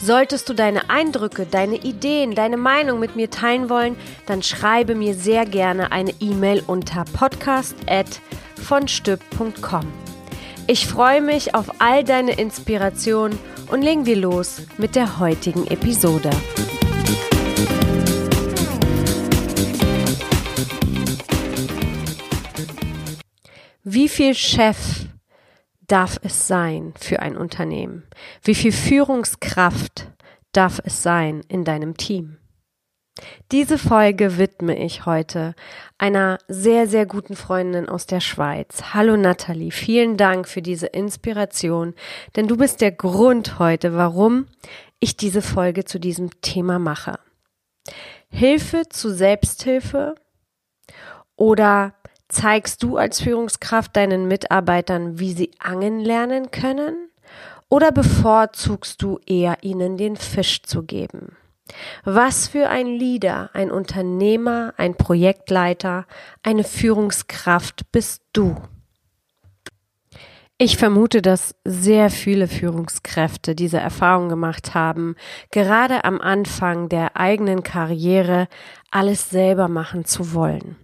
Solltest du deine Eindrücke, deine Ideen, deine Meinung mit mir teilen wollen, dann schreibe mir sehr gerne eine E-Mail unter podcast@vonstück.com. Ich freue mich auf all deine Inspirationen und legen wir los mit der heutigen Episode. Wie viel Chef darf es sein für ein Unternehmen? Wie viel Führungskraft darf es sein in deinem Team? Diese Folge widme ich heute einer sehr, sehr guten Freundin aus der Schweiz. Hallo Nathalie, vielen Dank für diese Inspiration, denn du bist der Grund heute, warum ich diese Folge zu diesem Thema mache. Hilfe zu Selbsthilfe oder Zeigst du als Führungskraft deinen Mitarbeitern, wie sie angeln lernen können? Oder bevorzugst du eher ihnen den Fisch zu geben? Was für ein Leader, ein Unternehmer, ein Projektleiter, eine Führungskraft bist du? Ich vermute, dass sehr viele Führungskräfte diese Erfahrung gemacht haben, gerade am Anfang der eigenen Karriere alles selber machen zu wollen.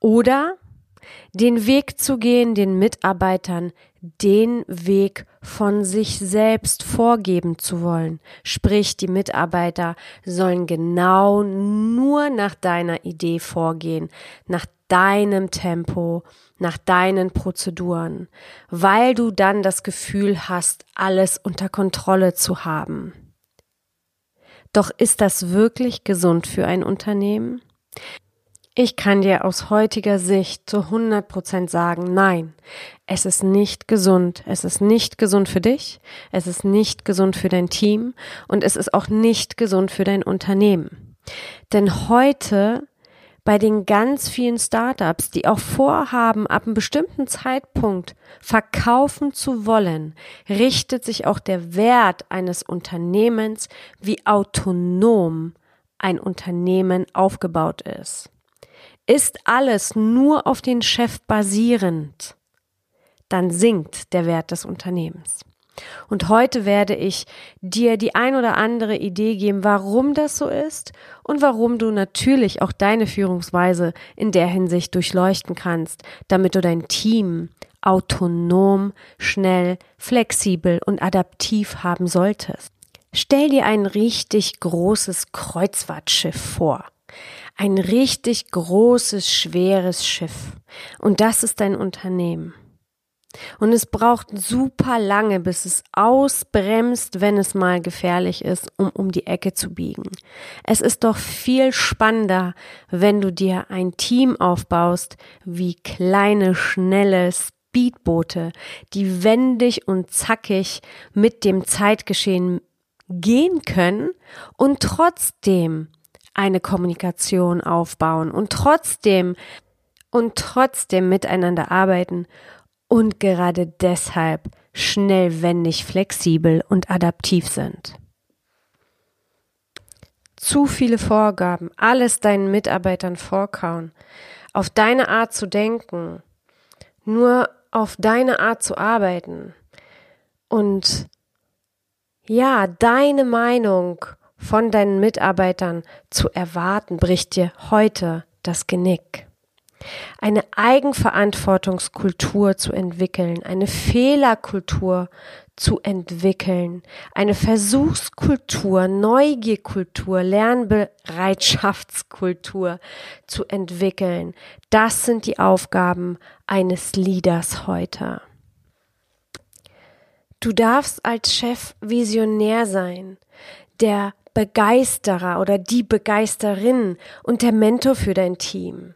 Oder den Weg zu gehen, den Mitarbeitern den Weg von sich selbst vorgeben zu wollen. Sprich, die Mitarbeiter sollen genau nur nach deiner Idee vorgehen, nach deinem Tempo, nach deinen Prozeduren, weil du dann das Gefühl hast, alles unter Kontrolle zu haben. Doch ist das wirklich gesund für ein Unternehmen? Ich kann dir aus heutiger Sicht zu 100 Prozent sagen, nein, es ist nicht gesund. Es ist nicht gesund für dich, es ist nicht gesund für dein Team und es ist auch nicht gesund für dein Unternehmen. Denn heute bei den ganz vielen Startups, die auch vorhaben, ab einem bestimmten Zeitpunkt verkaufen zu wollen, richtet sich auch der Wert eines Unternehmens, wie autonom ein Unternehmen aufgebaut ist. Ist alles nur auf den Chef basierend, dann sinkt der Wert des Unternehmens. Und heute werde ich dir die ein oder andere Idee geben, warum das so ist und warum du natürlich auch deine Führungsweise in der Hinsicht durchleuchten kannst, damit du dein Team autonom, schnell, flexibel und adaptiv haben solltest. Stell dir ein richtig großes Kreuzfahrtschiff vor ein richtig großes, schweres Schiff. Und das ist dein Unternehmen. Und es braucht super lange, bis es ausbremst, wenn es mal gefährlich ist, um um die Ecke zu biegen. Es ist doch viel spannender, wenn du dir ein Team aufbaust, wie kleine, schnelle Speedboote, die wendig und zackig mit dem Zeitgeschehen gehen können und trotzdem eine Kommunikation aufbauen und trotzdem und trotzdem miteinander arbeiten und gerade deshalb schnell, wendig, flexibel und adaptiv sind. Zu viele Vorgaben, alles deinen Mitarbeitern vorkauen, auf deine Art zu denken, nur auf deine Art zu arbeiten und ja, deine Meinung von deinen Mitarbeitern zu erwarten, bricht dir heute das Genick. Eine Eigenverantwortungskultur zu entwickeln, eine Fehlerkultur zu entwickeln, eine Versuchskultur, Neugierkultur, Lernbereitschaftskultur zu entwickeln. Das sind die Aufgaben eines Leaders heute. Du darfst als Chef visionär sein, der Begeisterer oder die Begeisterin und der Mentor für dein Team.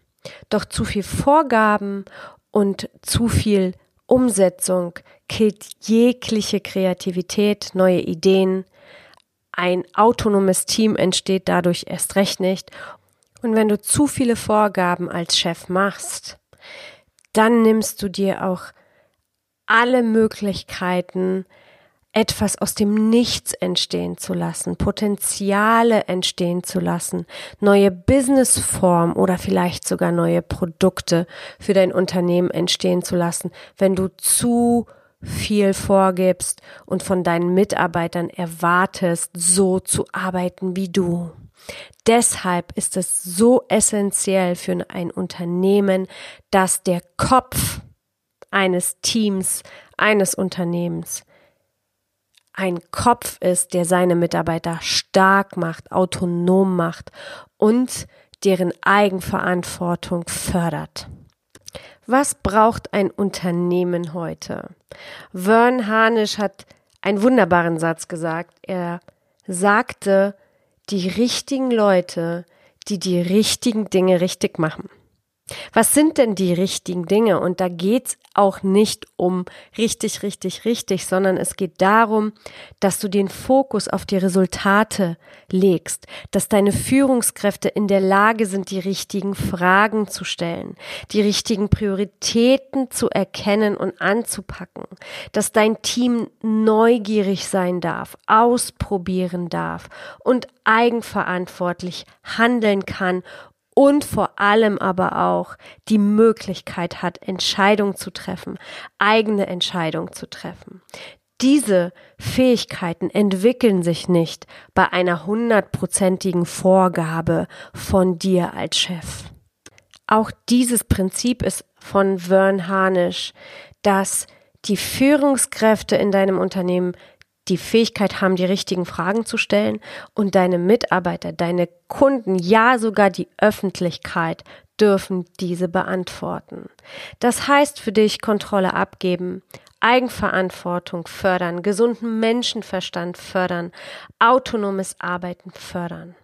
Doch zu viel Vorgaben und zu viel Umsetzung killt jegliche Kreativität, neue Ideen. Ein autonomes Team entsteht dadurch erst recht nicht. Und wenn du zu viele Vorgaben als Chef machst, dann nimmst du dir auch alle Möglichkeiten, etwas aus dem Nichts entstehen zu lassen, Potenziale entstehen zu lassen, neue Businessformen oder vielleicht sogar neue Produkte für dein Unternehmen entstehen zu lassen, wenn du zu viel vorgibst und von deinen Mitarbeitern erwartest, so zu arbeiten wie du. Deshalb ist es so essentiell für ein Unternehmen, dass der Kopf eines Teams, eines Unternehmens ein Kopf ist, der seine Mitarbeiter stark macht, autonom macht und deren Eigenverantwortung fördert. Was braucht ein Unternehmen heute? Vern Harnisch hat einen wunderbaren Satz gesagt. Er sagte, die richtigen Leute, die die richtigen Dinge richtig machen. Was sind denn die richtigen Dinge? Und da geht's auch nicht um richtig, richtig, richtig, sondern es geht darum, dass du den Fokus auf die Resultate legst, dass deine Führungskräfte in der Lage sind, die richtigen Fragen zu stellen, die richtigen Prioritäten zu erkennen und anzupacken, dass dein Team neugierig sein darf, ausprobieren darf und eigenverantwortlich handeln kann und vor allem aber auch die Möglichkeit hat, Entscheidungen zu treffen, eigene Entscheidungen zu treffen. Diese Fähigkeiten entwickeln sich nicht bei einer hundertprozentigen Vorgabe von dir als Chef. Auch dieses Prinzip ist von Vern Harnisch, dass die Führungskräfte in deinem Unternehmen die Fähigkeit haben, die richtigen Fragen zu stellen und deine Mitarbeiter, deine Kunden, ja sogar die Öffentlichkeit dürfen diese beantworten. Das heißt für dich Kontrolle abgeben, Eigenverantwortung fördern, gesunden Menschenverstand fördern, autonomes Arbeiten fördern.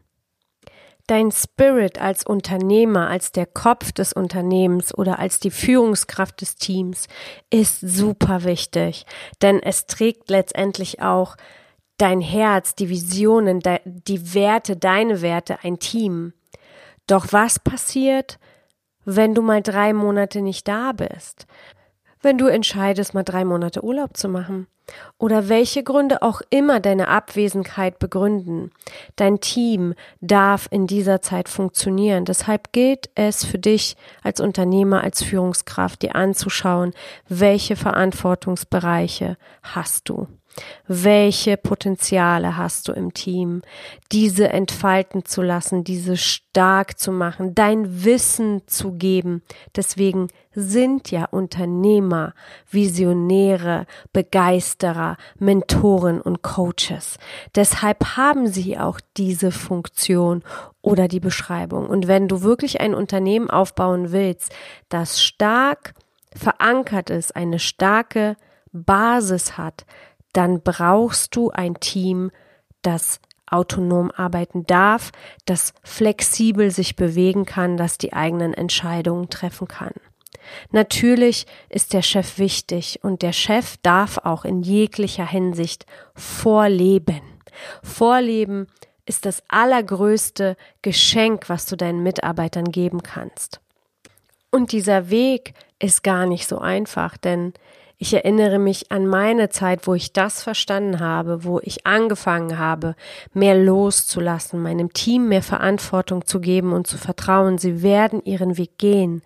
Dein Spirit als Unternehmer, als der Kopf des Unternehmens oder als die Führungskraft des Teams ist super wichtig, denn es trägt letztendlich auch dein Herz, die Visionen, die Werte, deine Werte, ein Team. Doch was passiert, wenn du mal drei Monate nicht da bist? Wenn du entscheidest, mal drei Monate Urlaub zu machen? Oder welche Gründe auch immer deine Abwesenheit begründen. Dein Team darf in dieser Zeit funktionieren. Deshalb gilt es für dich als Unternehmer, als Führungskraft, dir anzuschauen, welche Verantwortungsbereiche hast du. Welche Potenziale hast du im Team? Diese entfalten zu lassen, diese stark zu machen, dein Wissen zu geben. Deswegen sind ja Unternehmer, Visionäre, Begeisterer, Mentoren und Coaches. Deshalb haben sie auch diese Funktion oder die Beschreibung. Und wenn du wirklich ein Unternehmen aufbauen willst, das stark verankert ist, eine starke Basis hat, dann brauchst du ein Team, das autonom arbeiten darf, das flexibel sich bewegen kann, das die eigenen Entscheidungen treffen kann. Natürlich ist der Chef wichtig und der Chef darf auch in jeglicher Hinsicht vorleben. Vorleben ist das allergrößte Geschenk, was du deinen Mitarbeitern geben kannst. Und dieser Weg ist gar nicht so einfach, denn ich erinnere mich an meine Zeit, wo ich das verstanden habe, wo ich angefangen habe, mehr loszulassen, meinem Team mehr Verantwortung zu geben und zu vertrauen, sie werden ihren Weg gehen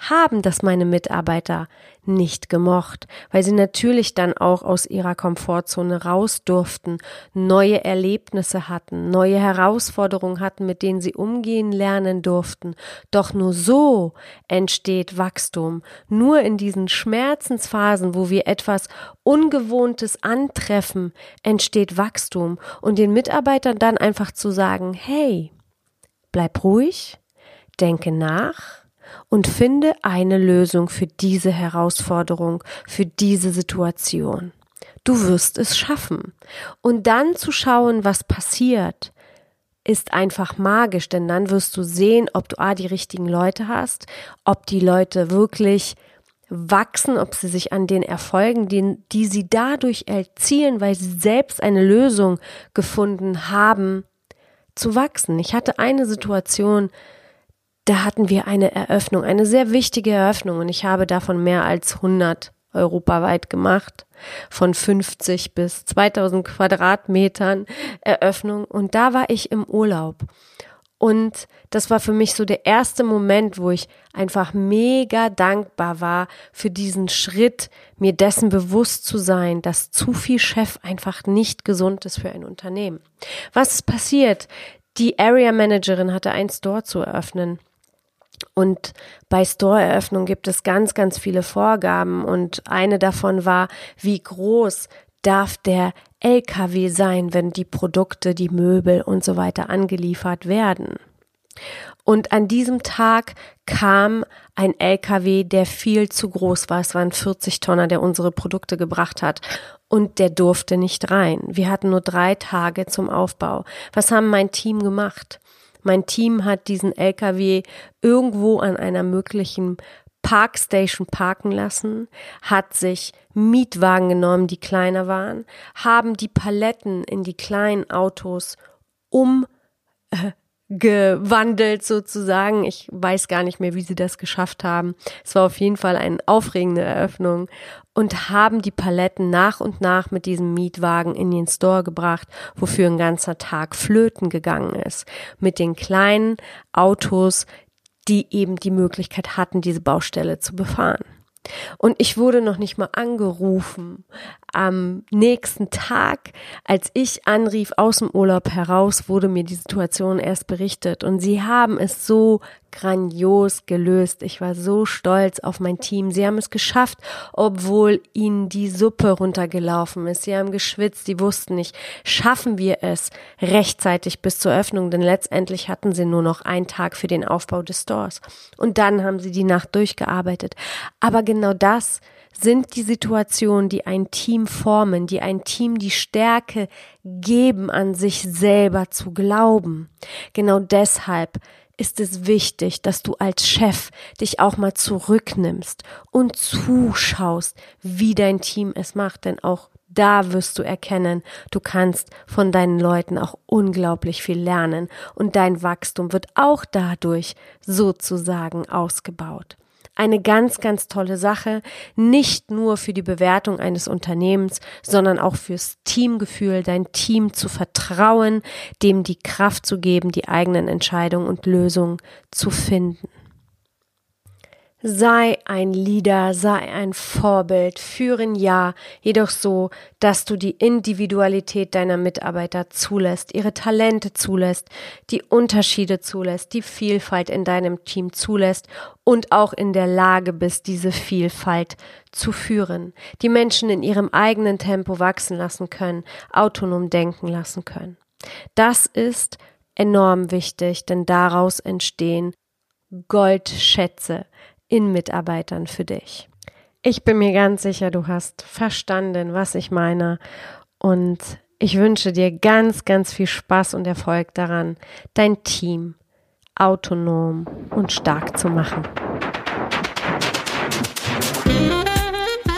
haben das meine Mitarbeiter nicht gemocht, weil sie natürlich dann auch aus ihrer Komfortzone raus durften, neue Erlebnisse hatten, neue Herausforderungen hatten, mit denen sie umgehen lernen durften. Doch nur so entsteht Wachstum. Nur in diesen Schmerzensphasen, wo wir etwas Ungewohntes antreffen, entsteht Wachstum. Und den Mitarbeitern dann einfach zu sagen, hey, bleib ruhig, denke nach, und finde eine Lösung für diese Herausforderung, für diese Situation. Du wirst es schaffen. Und dann zu schauen, was passiert, ist einfach magisch, denn dann wirst du sehen, ob du A, die richtigen Leute hast, ob die Leute wirklich wachsen, ob sie sich an den Erfolgen, die, die sie dadurch erzielen, weil sie selbst eine Lösung gefunden haben, zu wachsen. Ich hatte eine Situation, da hatten wir eine Eröffnung, eine sehr wichtige Eröffnung und ich habe davon mehr als 100 europaweit gemacht, von 50 bis 2000 Quadratmetern Eröffnung und da war ich im Urlaub und das war für mich so der erste Moment, wo ich einfach mega dankbar war für diesen Schritt, mir dessen bewusst zu sein, dass zu viel Chef einfach nicht gesund ist für ein Unternehmen. Was ist passiert? Die Area Managerin hatte einen Store zu eröffnen. Und bei Store-Eröffnung gibt es ganz, ganz viele Vorgaben und eine davon war, wie groß darf der LKW sein, wenn die Produkte, die Möbel und so weiter angeliefert werden. Und an diesem Tag kam ein LKW, der viel zu groß war. Es waren 40 Tonner, der unsere Produkte gebracht hat. Und der durfte nicht rein. Wir hatten nur drei Tage zum Aufbau. Was haben mein Team gemacht? Mein Team hat diesen LKW irgendwo an einer möglichen Parkstation parken lassen, hat sich Mietwagen genommen, die kleiner waren, haben die Paletten in die kleinen Autos um äh, gewandelt sozusagen. Ich weiß gar nicht mehr, wie sie das geschafft haben. Es war auf jeden Fall eine aufregende Eröffnung und haben die Paletten nach und nach mit diesem Mietwagen in den Store gebracht, wofür ein ganzer Tag flöten gegangen ist. Mit den kleinen Autos, die eben die Möglichkeit hatten, diese Baustelle zu befahren. Und ich wurde noch nicht mal angerufen. Am nächsten Tag, als ich anrief aus dem Urlaub heraus, wurde mir die Situation erst berichtet. Und sie haben es so grandios gelöst. Ich war so stolz auf mein Team. Sie haben es geschafft, obwohl ihnen die Suppe runtergelaufen ist. Sie haben geschwitzt, sie wussten nicht, schaffen wir es rechtzeitig bis zur Öffnung, denn letztendlich hatten sie nur noch einen Tag für den Aufbau des Stores. Und dann haben sie die Nacht durchgearbeitet. Aber genau das sind die Situationen, die ein Team formen, die ein Team die Stärke geben, an sich selber zu glauben. Genau deshalb ist es wichtig, dass du als Chef dich auch mal zurücknimmst und zuschaust, wie dein Team es macht, denn auch da wirst du erkennen, du kannst von deinen Leuten auch unglaublich viel lernen. Und dein Wachstum wird auch dadurch sozusagen ausgebaut eine ganz, ganz tolle Sache, nicht nur für die Bewertung eines Unternehmens, sondern auch fürs Teamgefühl, dein Team zu vertrauen, dem die Kraft zu geben, die eigenen Entscheidungen und Lösungen zu finden. Sei ein Leader, sei ein Vorbild, führen ja, jedoch so, dass du die Individualität deiner Mitarbeiter zulässt, ihre Talente zulässt, die Unterschiede zulässt, die Vielfalt in deinem Team zulässt und auch in der Lage bist, diese Vielfalt zu führen, die Menschen in ihrem eigenen Tempo wachsen lassen können, autonom denken lassen können. Das ist enorm wichtig, denn daraus entstehen Goldschätze, in Mitarbeitern für dich. Ich bin mir ganz sicher, du hast verstanden, was ich meine und ich wünsche dir ganz, ganz viel Spaß und Erfolg daran, dein Team autonom und stark zu machen.